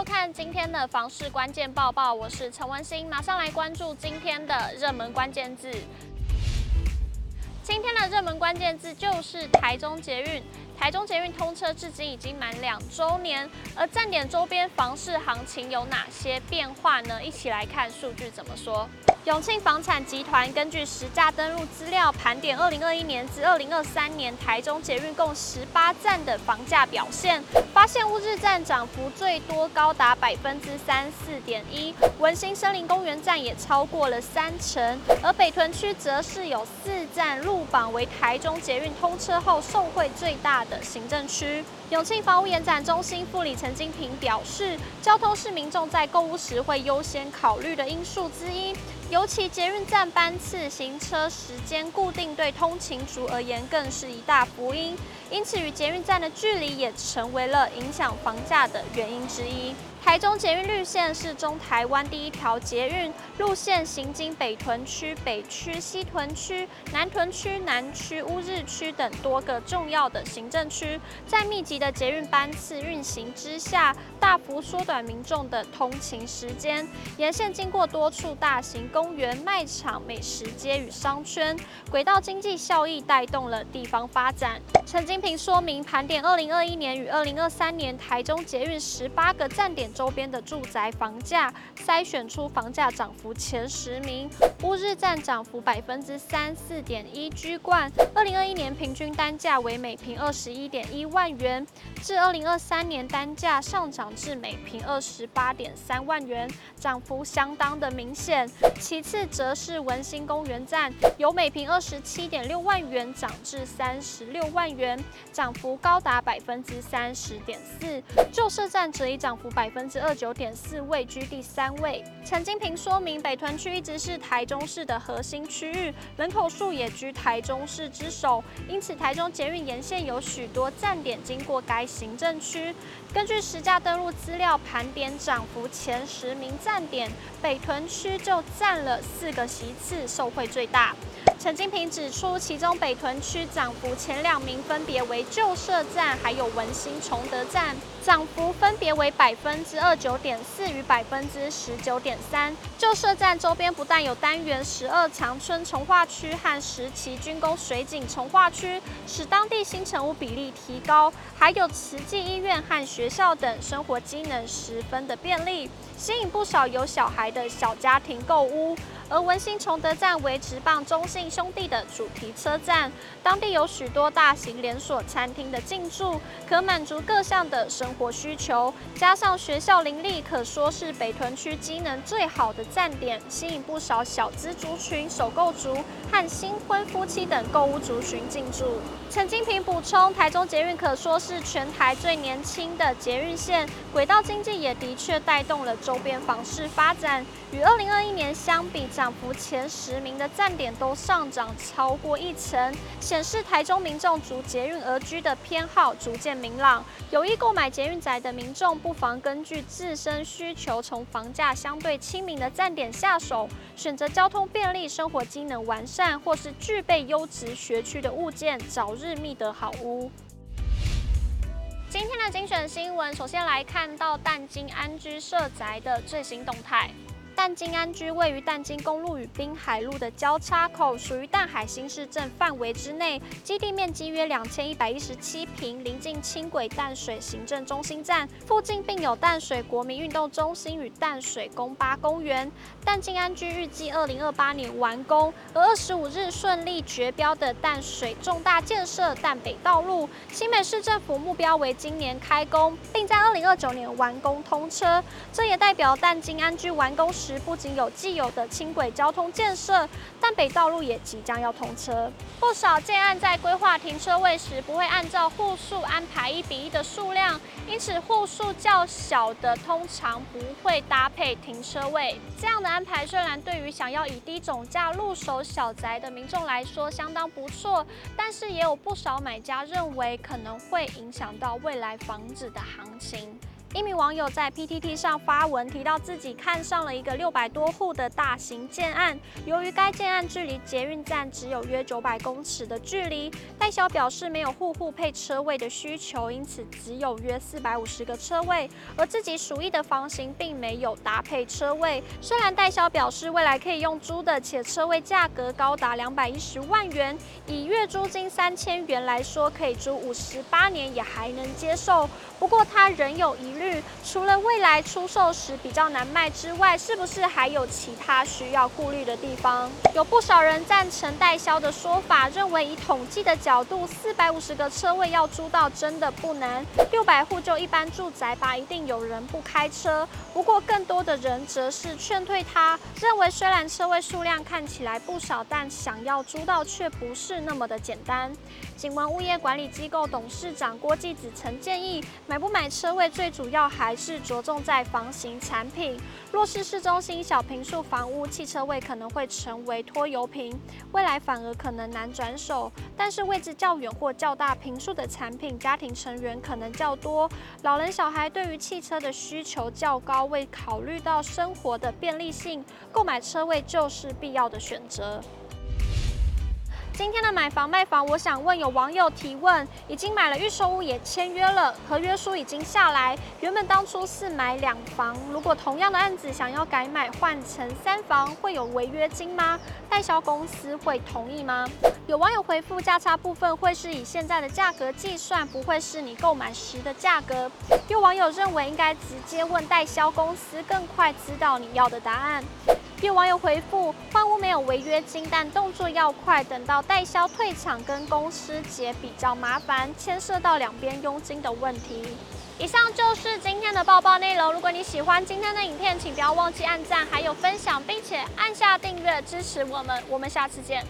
收看今天的房市关键报报，我是陈文心，马上来关注今天的热门关键字。今天的热门关键字就是台中捷运。台中捷运通车至今已经满两周年，而站点周边房市行情有哪些变化呢？一起来看数据怎么说。永庆房产集团根据实价登录资料盘点，二零二一年至二零二三年台中捷运共十八站的房价表现，发现乌日站涨幅最多，高达百分之三四点一，文心森林公园站也超过了三成，而北屯区则是有四站入榜为台中捷运通车后受惠最大的行政区。永庆房屋延展中心副理陈金平表示，交通是民众在购物时会优先考虑的因素之一。尤其捷运站班次、行车时间固定，对通勤族而言更是一大福音。因此，与捷运站的距离也成为了影响房价的原因之一。台中捷运绿线是中台湾第一条捷运路线，行经北屯区、北区、西屯区、南屯区、南区、乌日区等多个重要的行政区，在密集的捷运班次运行之下，大幅缩短民众的通勤时间。沿线经过多处大型公园、卖场、美食街与商圈，轨道经济效益带动了地方发展。陈金平说明，盘点二零二一年与二零二三年台中捷运十八个站点。周边的住宅房价筛选出房价涨幅前十名，乌日站涨幅百分之三四点一居冠。二零二一年平均单价为每平二十一点一万元，至二零二三年单价上涨至每平二十八点三万元，涨幅相当的明显。其次则是文心公园站，由每平二十七点六万元涨至三十六万元，涨幅高达百分之三十点四。旧社站则以涨幅百分。百分之二九点四位居第三位。陈金平说明，北屯区一直是台中市的核心区域，人口数也居台中市之首，因此台中捷运沿线有许多站点经过该行政区。根据实价登录资料盘点涨幅前十名站点，北屯区就占了四个席次，受惠最大。陈金平指出，其中北屯区涨幅前两名分别为旧社站还有文心崇德站，涨幅分别为百分之二九点四与百分之十九点三。旧社站周边不但有单元十二长春重划区和十期军工水井重划区，使当地新成屋比例提高，还有慈济医院和学校等生活机能十分的便利，吸引不少有小孩的小家庭购屋。而文心崇德站为职棒中兄弟的主题车站，当地有许多大型连锁餐厅的进驻，可满足各项的生活需求。加上学校林立，可说是北屯区机能最好的站点，吸引不少小资族群、首购族和新婚夫妻等购物族群进驻。陈金平补充，台中捷运可说是全台最年轻的捷运线，轨道经济也的确带动了周边房市发展。与二零二一年相比，涨幅前十名的站点都上上涨超过一成，显示台中民众逐捷运而居的偏好逐渐明朗。有意购买捷运宅的民众，不妨根据自身需求，从房价相对亲民的站点下手，选择交通便利、生活机能完善或是具备优质学区的物件，早日觅得好屋。今天的精选新闻，首先来看到淡金安居社宅的最新动态。淡金安居位于淡金公路与滨海路的交叉口，属于淡海新市镇范围之内，基地面积约两千一百一十七坪，临近轻轨淡水行政中心站，附近并有淡水国民运动中心与淡水宫八公园。淡金安居预计二零二八年完工，而二十五日顺利决标的淡水重大建设淡北道路，新北市政府目标为今年开工，并在二零二九年完工通车。这也代表淡金安居完工时。不仅有既有的轻轨交通建设，淡北道路也即将要通车。不少建案在规划停车位时，不会按照户数安排一比一的数量，因此户数较小的通常不会搭配停车位。这样的安排虽然对于想要以低总价入手小宅的民众来说相当不错，但是也有不少买家认为可能会影响到未来房子的行情。一名网友在 PTT 上发文提到，自己看上了一个六百多户的大型建案。由于该建案距离捷运站只有约九百公尺的距离，代销表示没有户户配车位的需求，因此只有约四百五十个车位。而自己属意的房型并没有搭配车位。虽然代销表示未来可以用租的，且车位价格高达两百一十万元，以月租金三千元来说，可以租五十八年也还能接受。不过他仍有疑虑，除了未来出售时比较难卖之外，是不是还有其他需要顾虑的地方？有不少人赞成代销的说法，认为以统计的角度，四百五十个车位要租到真的不难。六百户就一般住宅吧，一定有人不开车。不过更多的人则是劝退他，认为虽然车位数量看起来不少，但想要租到却不是那么的简单。景文物业管理机构董事长郭继子曾建议，买不买车位最主要还是着重在房型产品。若是市中心小平数房屋，汽车位可能会成为拖油瓶，未来反而可能难转手。但是位置较远或较大平数的产品，家庭成员可能较多，老人小孩对于汽车的需求较高，未考虑到生活的便利性，购买车位就是必要的选择。今天的买房卖房，我想问有网友提问：已经买了预售屋，也签约了，合约书已经下来。原本当初是买两房，如果同样的案子想要改买换成三房，会有违约金吗？代销公司会同意吗？有网友回复：价差部分会是以现在的价格计算，不会是你购买时的价格。有网友认为应该直接问代销公司，更快知道你要的答案。有网友回复：换屋没有违约金，但动作要快，等到代销退场跟公司结比较麻烦，牵涉到两边佣金的问题。以上就是今天的报报内容。如果你喜欢今天的影片，请不要忘记按赞，还有分享，并且按下订阅支持我们。我们下次见。